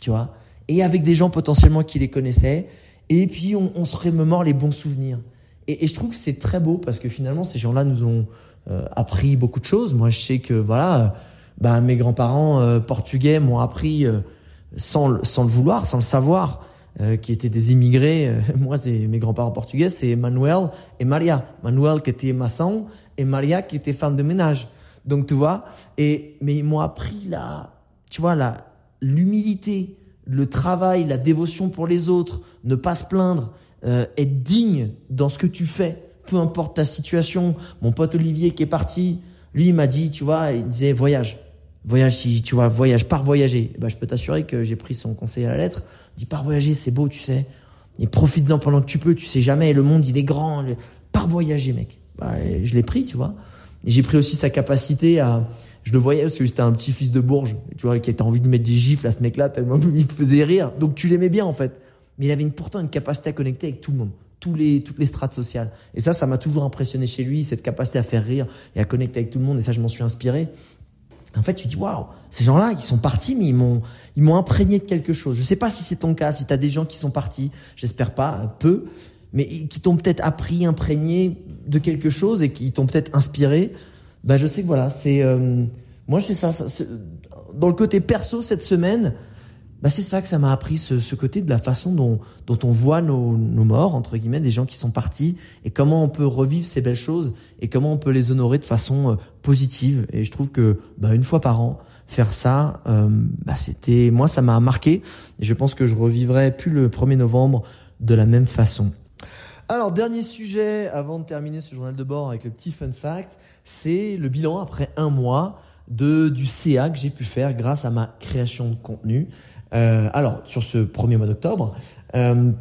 tu vois, et avec des gens potentiellement qui les connaissaient. Et puis on, on se remémore les bons souvenirs. Et, je trouve que c'est très beau parce que finalement ces gens-là nous ont appris beaucoup de choses. Moi, je sais que voilà, euh, bah, mes grands-parents euh, portugais m'ont appris sans, sans le vouloir, sans le savoir, qui étaient des immigrés. moi, c'est mes grands-parents portugais, c'est Manuel et Maria. Manuel qui était maçon et Maria qui était femme de ménage. Donc tu vois, et mais ils m'ont appris la, tu vois la l'humilité, le travail, la dévotion pour les autres, ne pas se plaindre, être digne dans ce que tu fais peu importe ta situation. Mon pote Olivier qui est parti, lui il m'a dit, tu vois, il disait voyage. Voyage, si tu vois, voyage, pars voyager. bah, je peux t'assurer que j'ai pris son conseil à la lettre. Il dit, pars voyager, c'est beau, tu sais. Et profites-en pendant que tu peux, tu sais jamais, le monde il est grand. Pars voyager, mec. Bah, je l'ai pris, tu vois. J'ai pris aussi sa capacité à, je le voyais parce que c'était un petit fils de Bourges, tu vois, qui avait envie de mettre des gifles à ce mec-là tellement il te faisait rire. Donc tu l'aimais bien en fait. Mais il avait pourtant une capacité à connecter avec tout le monde les, toutes les strates sociales. Et ça, ça m'a toujours impressionné chez lui, cette capacité à faire rire et à connecter avec tout le monde. Et ça, je m'en suis inspiré. En fait, tu dis, waouh, ces gens-là, ils sont partis, mais ils m'ont, ils m'ont imprégné de quelque chose. Je sais pas si c'est ton cas, si tu as des gens qui sont partis, j'espère pas, peu, mais qui t'ont peut-être appris, imprégné de quelque chose et qui t'ont peut-être inspiré. Ben, je sais que voilà, c'est, euh, moi, c'est ça, ça dans le côté perso cette semaine, bah c'est ça que ça m'a appris, ce, ce, côté de la façon dont, dont on voit nos, nos, morts, entre guillemets, des gens qui sont partis, et comment on peut revivre ces belles choses, et comment on peut les honorer de façon euh, positive. Et je trouve que bah, une fois par an, faire ça, euh, bah, c'était, moi, ça m'a marqué, et je pense que je revivrai plus le 1er novembre de la même façon. Alors, dernier sujet, avant de terminer ce journal de bord avec le petit fun fact, c'est le bilan après un mois de du CA que j'ai pu faire grâce à ma création de contenu. Euh, alors, sur ce premier mois d'octobre. Euh,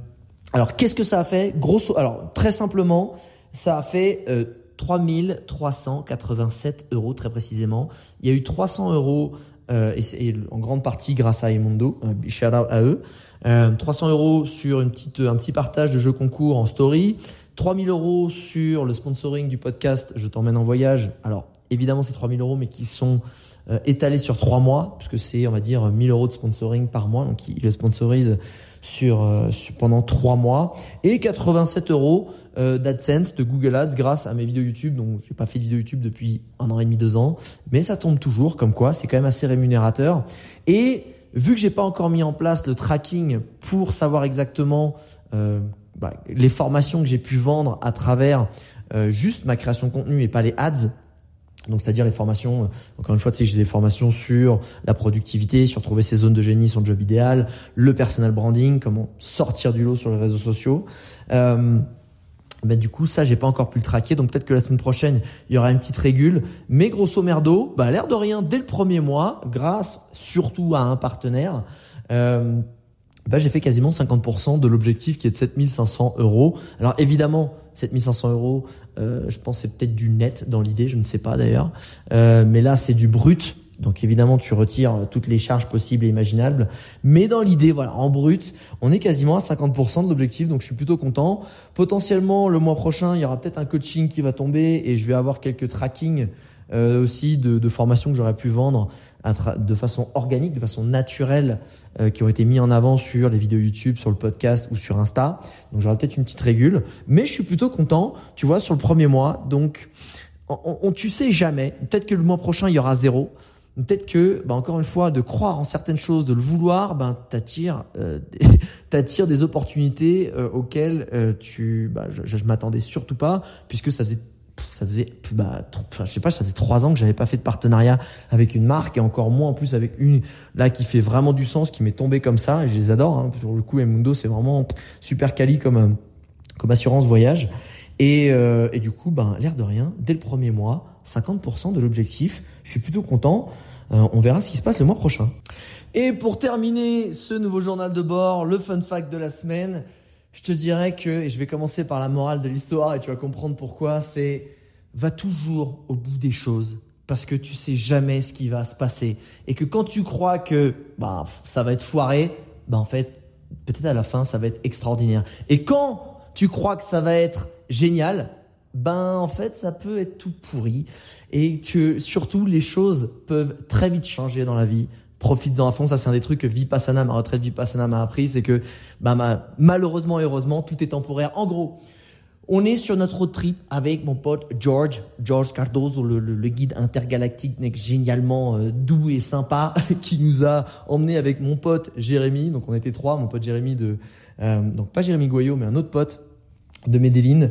alors, qu'est-ce que ça a fait? Grosso, alors très simplement, ça a fait euh, 3387 euros très précisément. Il y a eu 300 euros euh, et c'est en grande partie grâce à Emondo, un shout out à eux. Euh, 300 euros sur une petite, un petit partage de jeux concours en story. 3000 euros sur le sponsoring du podcast Je t'emmène en voyage. Alors évidemment c'est 3000 euros mais qui sont euh, étalé sur trois mois, puisque c'est, on va dire, 1000 euros de sponsoring par mois. Donc, il le sponsorise sur, euh, pendant trois mois. Et 87 euros euh, d'AdSense, de Google Ads, grâce à mes vidéos YouTube. Donc, j'ai pas fait de vidéo YouTube depuis un an et demi, deux ans. Mais ça tombe toujours, comme quoi, c'est quand même assez rémunérateur. Et vu que j'ai pas encore mis en place le tracking pour savoir exactement euh, bah, les formations que j'ai pu vendre à travers euh, juste ma création de contenu et pas les ads, donc, c'est-à-dire les formations, euh, encore une fois, tu sais, j'ai des formations sur la productivité, sur trouver ses zones de génie, son job idéal, le personal branding, comment sortir du lot sur les réseaux sociaux. Euh, ben, du coup, ça, j'ai pas encore pu le traquer. Donc, peut-être que la semaine prochaine, il y aura une petite régule. Mais grosso merdo, bah, l'air de rien, dès le premier mois, grâce surtout à un partenaire, euh, bah, j'ai fait quasiment 50% de l'objectif qui est de 7500 euros. Alors, évidemment, 7500 euros, euh, je pense c'est peut-être du net dans l'idée, je ne sais pas d'ailleurs. Euh, mais là, c'est du brut. Donc évidemment, tu retires toutes les charges possibles et imaginables. Mais dans l'idée, voilà, en brut, on est quasiment à 50% de l'objectif. Donc je suis plutôt content. Potentiellement, le mois prochain, il y aura peut-être un coaching qui va tomber et je vais avoir quelques tracking euh, aussi de, de formations que j'aurais pu vendre de façon organique, de façon naturelle, euh, qui ont été mis en avant sur les vidéos YouTube, sur le podcast ou sur Insta. Donc j'aurai peut-être une petite régule, mais je suis plutôt content, tu vois, sur le premier mois. Donc on, on tu sais jamais. Peut-être que le mois prochain il y aura zéro. Peut-être que, bah encore une fois, de croire en certaines choses, de le vouloir, ben t'attires, euh, t'attires des opportunités euh, auxquelles euh, tu, bah, je, je m'attendais surtout pas, puisque ça faisait ça faisait bah, je sais pas ça faisait trois ans que j'avais pas fait de partenariat avec une marque et encore moins en plus avec une là qui fait vraiment du sens qui m'est tombé comme ça et je les adore hein. pour le coup Emundo c'est vraiment super quali comme euh, comme assurance voyage. Et, euh, et du coup ben l'air de rien dès le premier mois 50% de l'objectif je suis plutôt content. Euh, on verra ce qui se passe le mois prochain. Et pour terminer ce nouveau journal de bord le fun fact de la semaine je te dirais que, et je vais commencer par la morale de l'histoire et tu vas comprendre pourquoi, c'est va toujours au bout des choses parce que tu sais jamais ce qui va se passer et que quand tu crois que bah ça va être foiré, bah en fait peut-être à la fin ça va être extraordinaire. Et quand tu crois que ça va être génial, ben en fait ça peut être tout pourri et que surtout les choses peuvent très vite changer dans la vie. Profites-en à fond, ça c'est un des trucs que Vipassana, ma retraite Vipassana m'a appris, c'est que bah, malheureusement et heureusement tout est temporaire. En gros, on est sur notre road trip avec mon pote George, George Cardozo, le, guide intergalactique génialement euh, doux et sympa, qui nous a emmené avec mon pote Jérémy. Donc on était trois, mon pote Jérémy de, euh, donc pas Jérémy Goyot, mais un autre pote de Medellin.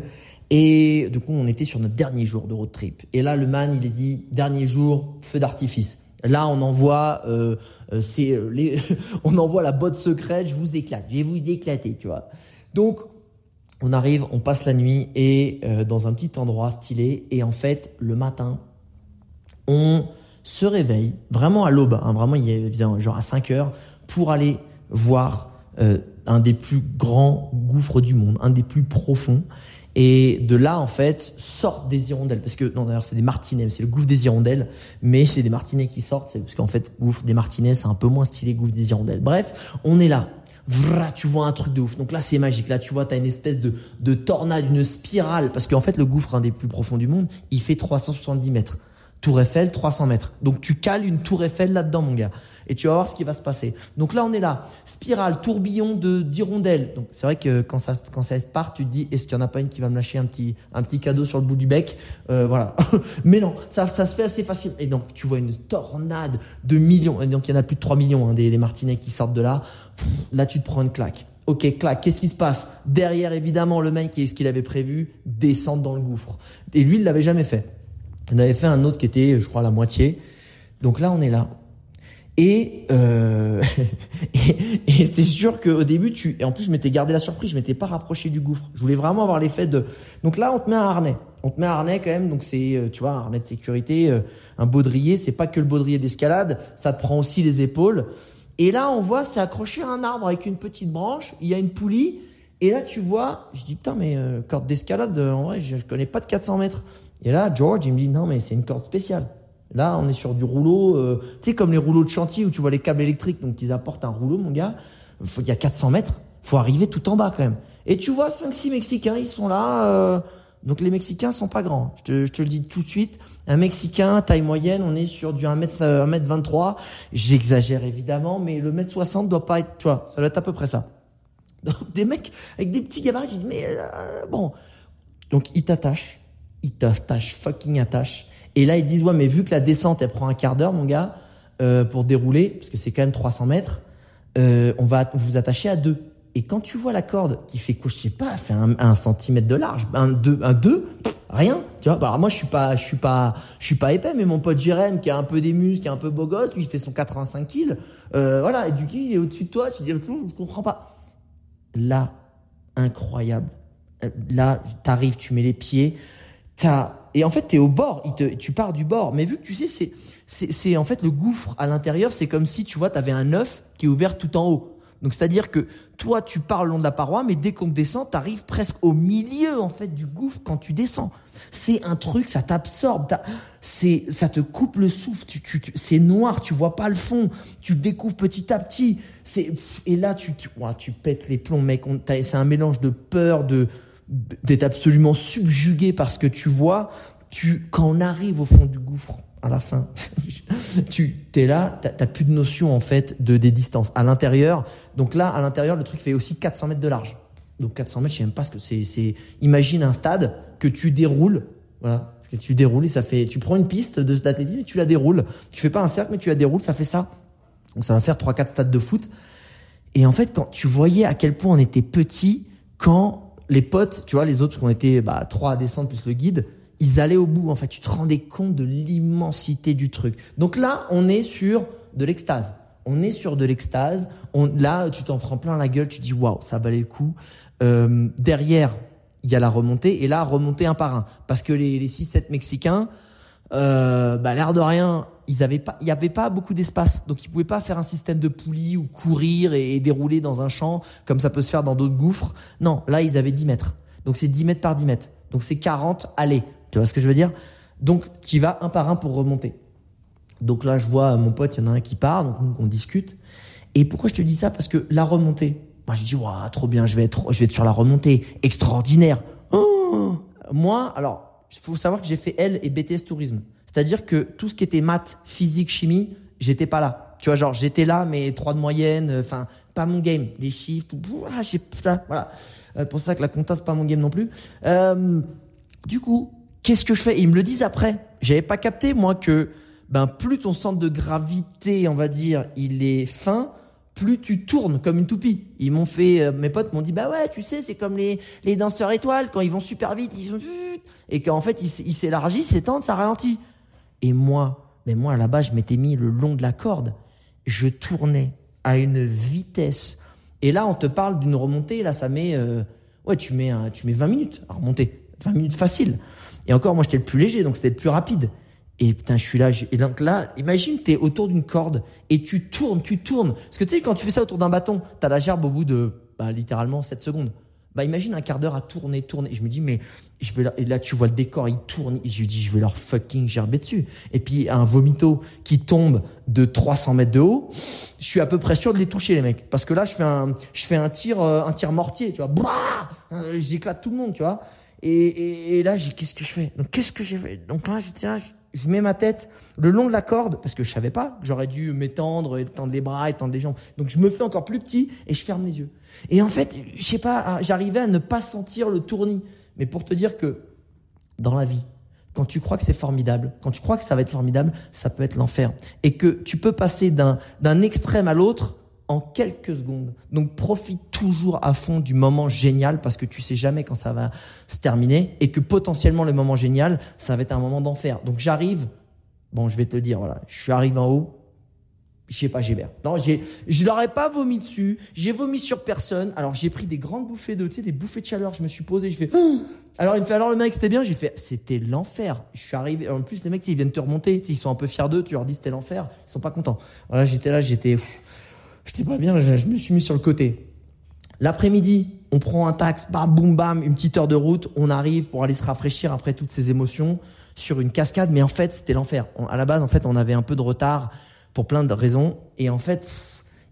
Et du coup, on était sur notre dernier jour de road trip. Et là, le man, il a dit dernier jour, feu d'artifice. Là, on envoie, euh, c'est les, on envoie la botte secrète. Je vous éclate, je vais vous éclater, tu vois. Donc, on arrive, on passe la nuit et euh, dans un petit endroit stylé et en fait le matin on se réveille vraiment à l'aube, hein, vraiment il est genre à 5 heures pour aller voir euh, un des plus grands gouffres du monde, un des plus profonds. Et de là, en fait, sortent des hirondelles. Parce que, non, d'ailleurs, c'est des martinets. C'est le gouffre des hirondelles. Mais c'est des martinets qui sortent. Parce qu'en fait, gouffre des martinets, c'est un peu moins stylé gouffre des hirondelles. Bref, on est là tu vois un truc de ouf. Donc là, c'est magique. Là, tu vois, tu as une espèce de, de tornade, une spirale. Parce qu'en fait, le gouffre, un des plus profonds du monde, il fait 370 mètres. Tour Eiffel, 300 mètres. Donc tu cales une tour Eiffel là-dedans, mon gars et tu vas voir ce qui va se passer. Donc là, on est là, spirale, tourbillon de d'hirondelles. Donc c'est vrai que quand ça quand ça part, tu te dis est-ce qu'il y en a pas une qui va me lâcher un petit un petit cadeau sur le bout du bec? Euh, Voilà. Mais non, ça ça se fait assez facile. Et donc tu vois une tornade de millions. Et donc il y en a plus de 3 millions hein, des, des martinets qui sortent de là. là, tu te prends une claque. Ok, claque. Qu'est-ce qui se passe? Derrière, évidemment, le mec, qui ce qu'il avait prévu Descendre dans le gouffre. Et lui, il l'avait jamais fait. Il avait fait un autre qui était, je crois, la moitié. Donc là, on est là. Et, euh, et, c'est sûr qu'au début, tu, et en plus, je m'étais gardé la surprise, je m'étais pas rapproché du gouffre. Je voulais vraiment avoir l'effet de. Donc là, on te met un harnais. On te met un harnais quand même. Donc c'est, euh, tu vois, un harnais de sécurité, euh, un baudrier. C'est pas que le baudrier d'escalade. Ça te prend aussi les épaules. Et là, on voit, c'est accroché à un arbre avec une petite branche. Il y a une poulie. Et là, tu vois, je dis, putain, mais corde d'escalade, en vrai, je, je connais pas de 400 mètres. Et là, George, il me dit, non, mais c'est une corde spéciale. Là, on est sur du rouleau, euh, tu sais, comme les rouleaux de chantier où tu vois les câbles électriques, donc ils apportent un rouleau, mon gars. Il y a 400 mètres, faut arriver tout en bas quand même. Et tu vois 5-6 Mexicains, ils sont là. Euh, donc les Mexicains sont pas grands. Je te, le dis tout de suite. Un Mexicain, taille moyenne, on est sur du 1m, 1m23. J'exagère évidemment, mais le mètre 60 doit pas être, tu vois, ça doit être à peu près ça. Donc des mecs avec des petits gabarits, tu dis, mais euh, bon. Donc ils t'attachent, ils t'attachent, fucking attachent. Et là, ils disent, ouais, mais vu que la descente, elle prend un quart d'heure, mon gars, euh, pour dérouler, parce que c'est quand même 300 mètres, euh, on va vous attacher à deux. Et quand tu vois la corde qui fait, je sais pas, fait un, centimètre de large, un deux, un deux, rien, tu vois. Bah, alors moi, je suis pas, je suis pas, je suis pas épais, mais mon pote Jérém, qui a un peu des muscles, qui est un peu beau gosse, lui, il fait son 85 kills, euh, voilà. Et du coup, il est au-dessus de toi, tu dis, je comprends pas. Là, incroyable. Euh, là, t'arrives, tu mets les pieds, t'as et en fait, tu es au bord, tu pars du bord. Mais vu que tu sais, c'est, c'est, c'est en fait le gouffre à l'intérieur, c'est comme si tu vois, tu avais un œuf qui est ouvert tout en haut. Donc c'est-à-dire que toi, tu pars le long de la paroi, mais dès qu'on descend, tu arrives presque au milieu en fait du gouffre quand tu descends. C'est un truc, ça t'absorbe, c'est, ça te coupe le souffle. Tu, tu, c'est noir, tu vois pas le fond. Tu découvres petit à petit. C'est et là, tu, tu, tu pètes les plombs, mec. c'est un mélange de peur, de d'être absolument subjugué par ce que tu vois. Tu, quand on arrive au fond du gouffre, à la fin, tu es là, t'as plus de notion en fait de des distances à l'intérieur. Donc là, à l'intérieur, le truc fait aussi 400 mètres de large. Donc 400 mètres, je sais même pas ce que c'est. C'est imagine un stade que tu déroules, voilà, que tu déroules et ça fait. Tu prends une piste de d'athlétisme et tu la déroules. Tu fais pas un cercle, mais tu la déroules, ça fait ça. Donc ça va faire trois quatre stades de foot. Et en fait, quand tu voyais à quel point on était petit, quand les potes, tu vois, les autres qui ont été bah, trois à descendre plus le guide, ils allaient au bout. En fait, tu te rendais compte de l'immensité du truc. Donc là, on est sur de l'extase. On est sur de l'extase. On, là, tu t'en prends plein la gueule. Tu dis waouh, ça valait le coup. Euh, derrière, il y a la remontée et là, remontée un par un, parce que les, les 6-7 Mexicains, euh, bah, l'air de rien, ils avaient pas, il y avait pas beaucoup d'espace, donc ils pouvaient pas faire un système de poulie ou courir et, dérouler dans un champ comme ça peut se faire dans d'autres gouffres. Non, là ils avaient 10 mètres, donc c'est 10 mètres par 10 mètres, donc c'est 40 allées. Tu vois ce que je veux dire? Donc, tu vas un par un pour remonter. Donc là, je vois mon pote, il y en a un qui part, donc on discute. Et pourquoi je te dis ça? Parce que la remontée, moi je dis, waouh, trop bien, je vais être, je vais être sur la remontée, extraordinaire. Oh moi, alors, il faut savoir que j'ai fait L et BTS tourisme. C'est-à-dire que tout ce qui était maths, physique, chimie, j'étais pas là. Tu vois, genre, j'étais là, mais trois de moyenne, euh, enfin, pas mon game. Les chiffres, ah, j'ai, voilà. Euh, pour ça que la compta, c'est pas mon game non plus. Euh, du coup, qu'est-ce que je fais? Ils me le disent après. J'avais pas capté, moi, que, ben, plus ton centre de gravité, on va dire, il est fin, plus tu tournes comme une toupie. Ils m'ont fait, euh, mes potes m'ont dit, bah ouais, tu sais, c'est comme les, les danseurs étoiles, quand ils vont super vite, ils sont, et qu'en fait, ils s'élargissent, s'étendent, ça ralentit. Et moi, mais moi, là-bas, je m'étais mis le long de la corde. Je tournais à une vitesse. Et là, on te parle d'une remontée, là, ça met, euh, ouais, tu mets, tu mets 20 minutes à remonter. 20 minutes facile. Et encore, moi, j'étais le plus léger, donc c'était le plus rapide. Et putain, je suis là. Et donc là, imagine, t'es autour d'une corde et tu tournes, tu tournes. Parce que tu sais, quand tu fais ça autour d'un bâton, t'as la gerbe au bout de bah, littéralement 7 secondes. Bah imagine un quart d'heure à tourner, tourner. Je me dis, mais je vais là, et là tu vois le décor, il tourne. Et je lui dis, je vais leur fucking gerber dessus. Et puis un vomito qui tombe de 300 mètres de haut, je suis à peu près sûr de les toucher les mecs. Parce que là, je fais un, je fais un tir, euh, un tir mortier, tu vois. J'éclate tout le monde, tu vois. Et, et, et là, j'ai qu'est-ce que je fais? Donc qu'est-ce que j'ai fait? Donc là, j'étais là je mets ma tête le long de la corde parce que je savais pas que j'aurais dû m'étendre, étendre les bras, étendre les jambes. Donc je me fais encore plus petit et je ferme les yeux. Et en fait, je sais pas, j'arrivais à ne pas sentir le tournis. Mais pour te dire que dans la vie, quand tu crois que c'est formidable, quand tu crois que ça va être formidable, ça peut être l'enfer. Et que tu peux passer d'un d'un extrême à l'autre en quelques secondes. Donc profite toujours à fond du moment génial parce que tu sais jamais quand ça va se terminer et que potentiellement le moment génial, ça va être un moment d'enfer. Donc j'arrive, bon je vais te le dire, voilà, je suis arrivé en haut, je sais pas, j'ai Non, j'ai, je leur ai pas vomi dessus, j'ai vomi sur personne. Alors j'ai pris des grandes bouffées de, tu sais, des bouffées de chaleur, je me suis posé, je fais, alors il me fait, alors le mec c'était bien, j'ai fait, c'était l'enfer. Je suis arrivé, en plus les mecs ils viennent te remonter, ils sont un peu fiers d'eux, tu leur dis c'était l'enfer, ils sont pas contents. Voilà, j'étais là, j'étais, J'étais pas bien, je, me suis mis sur le côté. L'après-midi, on prend un tax, bam, boum, bam, une petite heure de route, on arrive pour aller se rafraîchir après toutes ces émotions sur une cascade, mais en fait, c'était l'enfer. À la base, en fait, on avait un peu de retard pour plein de raisons, et en fait,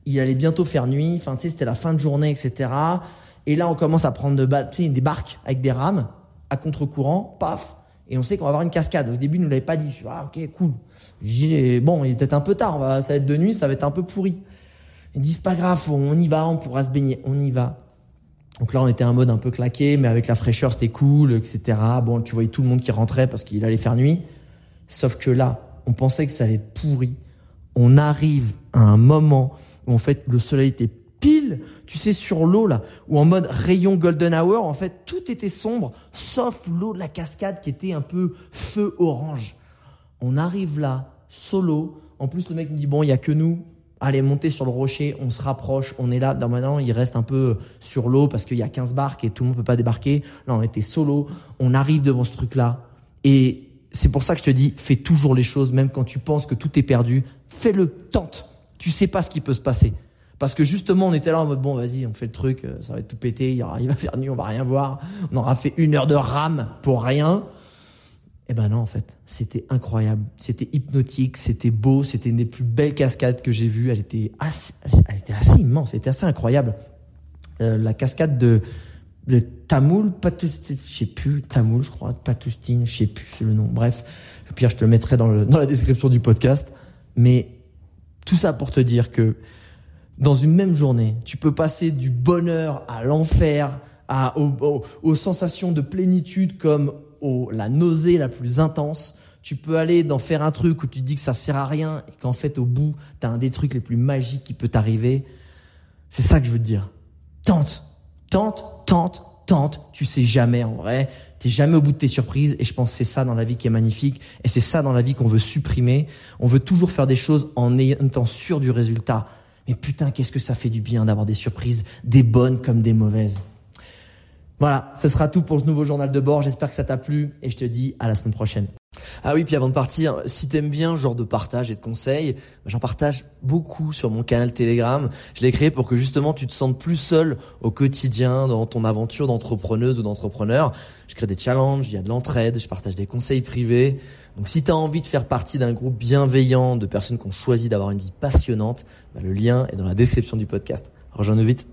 il allait bientôt faire nuit, enfin, tu sais, c'était la fin de journée, etc. Et là, on commence à prendre des barques avec des rames, à contre-courant, paf, et on sait qu'on va avoir une cascade. Au début, il nous l'avait pas dit. Je suis, ah, ok, cool. bon, il est peut-être un peu tard, ça va être de nuit, ça va être un peu pourri. Ils disent pas grave, on y va, on pourra se baigner, on y va. Donc là, on était en mode un peu claqué, mais avec la fraîcheur, c'était cool, etc. Bon, tu voyais tout le monde qui rentrait parce qu'il allait faire nuit. Sauf que là, on pensait que ça allait pourri. On arrive à un moment où en fait le soleil était pile, tu sais, sur l'eau là, ou en mode rayon golden hour, en fait tout était sombre, sauf l'eau de la cascade qui était un peu feu orange. On arrive là, solo. En plus, le mec me dit bon, il y a que nous allez monter sur le rocher, on se rapproche, on est là. Dans maintenant, il reste un peu sur l'eau parce qu'il y a 15 barques et tout le monde peut pas débarquer. Là, on était solo, on arrive devant ce truc-là. Et c'est pour ça que je te dis, fais toujours les choses, même quand tu penses que tout est perdu. Fais-le, tente. Tu sais pas ce qui peut se passer. Parce que justement, on était là en mode, bon, vas-y, on fait le truc, euh, ça va être tout pété, il va faire nuit, on va rien voir. On aura fait une heure de rame pour rien. Eh ben non, en fait, c'était incroyable. C'était hypnotique, c'était beau, c'était une des plus belles cascades que j'ai vues. Elle était assez, elle était assez immense, c'était assez incroyable. Euh, la cascade de, de Tamoul, je sais plus, Tamoul, je crois, Patoustine, je sais plus le nom. Bref, Pierre, je te le mettrai dans, le, dans la description du podcast. Mais tout ça pour te dire que dans une même journée, tu peux passer du bonheur à l'enfer, à, aux sensations de plénitude comme la nausée la plus intense. Tu peux aller dans faire un truc où tu te dis que ça sert à rien et qu'en fait au bout, tu as un des trucs les plus magiques qui peut t'arriver. C'est ça que je veux te dire. Tente, tente, tente, tente. Tu sais jamais en vrai. T'es jamais au bout de tes surprises et je pense que c'est ça dans la vie qui est magnifique et c'est ça dans la vie qu'on veut supprimer. On veut toujours faire des choses en étant sûr du résultat. Mais putain, qu'est-ce que ça fait du bien d'avoir des surprises, des bonnes comme des mauvaises. Voilà, ce sera tout pour ce nouveau journal de bord. J'espère que ça t'a plu et je te dis à la semaine prochaine. Ah oui, puis avant de partir, si t'aimes bien ce genre de partage et de conseils, j'en partage beaucoup sur mon canal Telegram. Je l'ai créé pour que justement tu te sentes plus seul au quotidien dans ton aventure d'entrepreneuse ou d'entrepreneur. Je crée des challenges, il y a de l'entraide, je partage des conseils privés. Donc si tu as envie de faire partie d'un groupe bienveillant de personnes qui ont choisi d'avoir une vie passionnante, bah, le lien est dans la description du podcast. Rejoins-nous vite.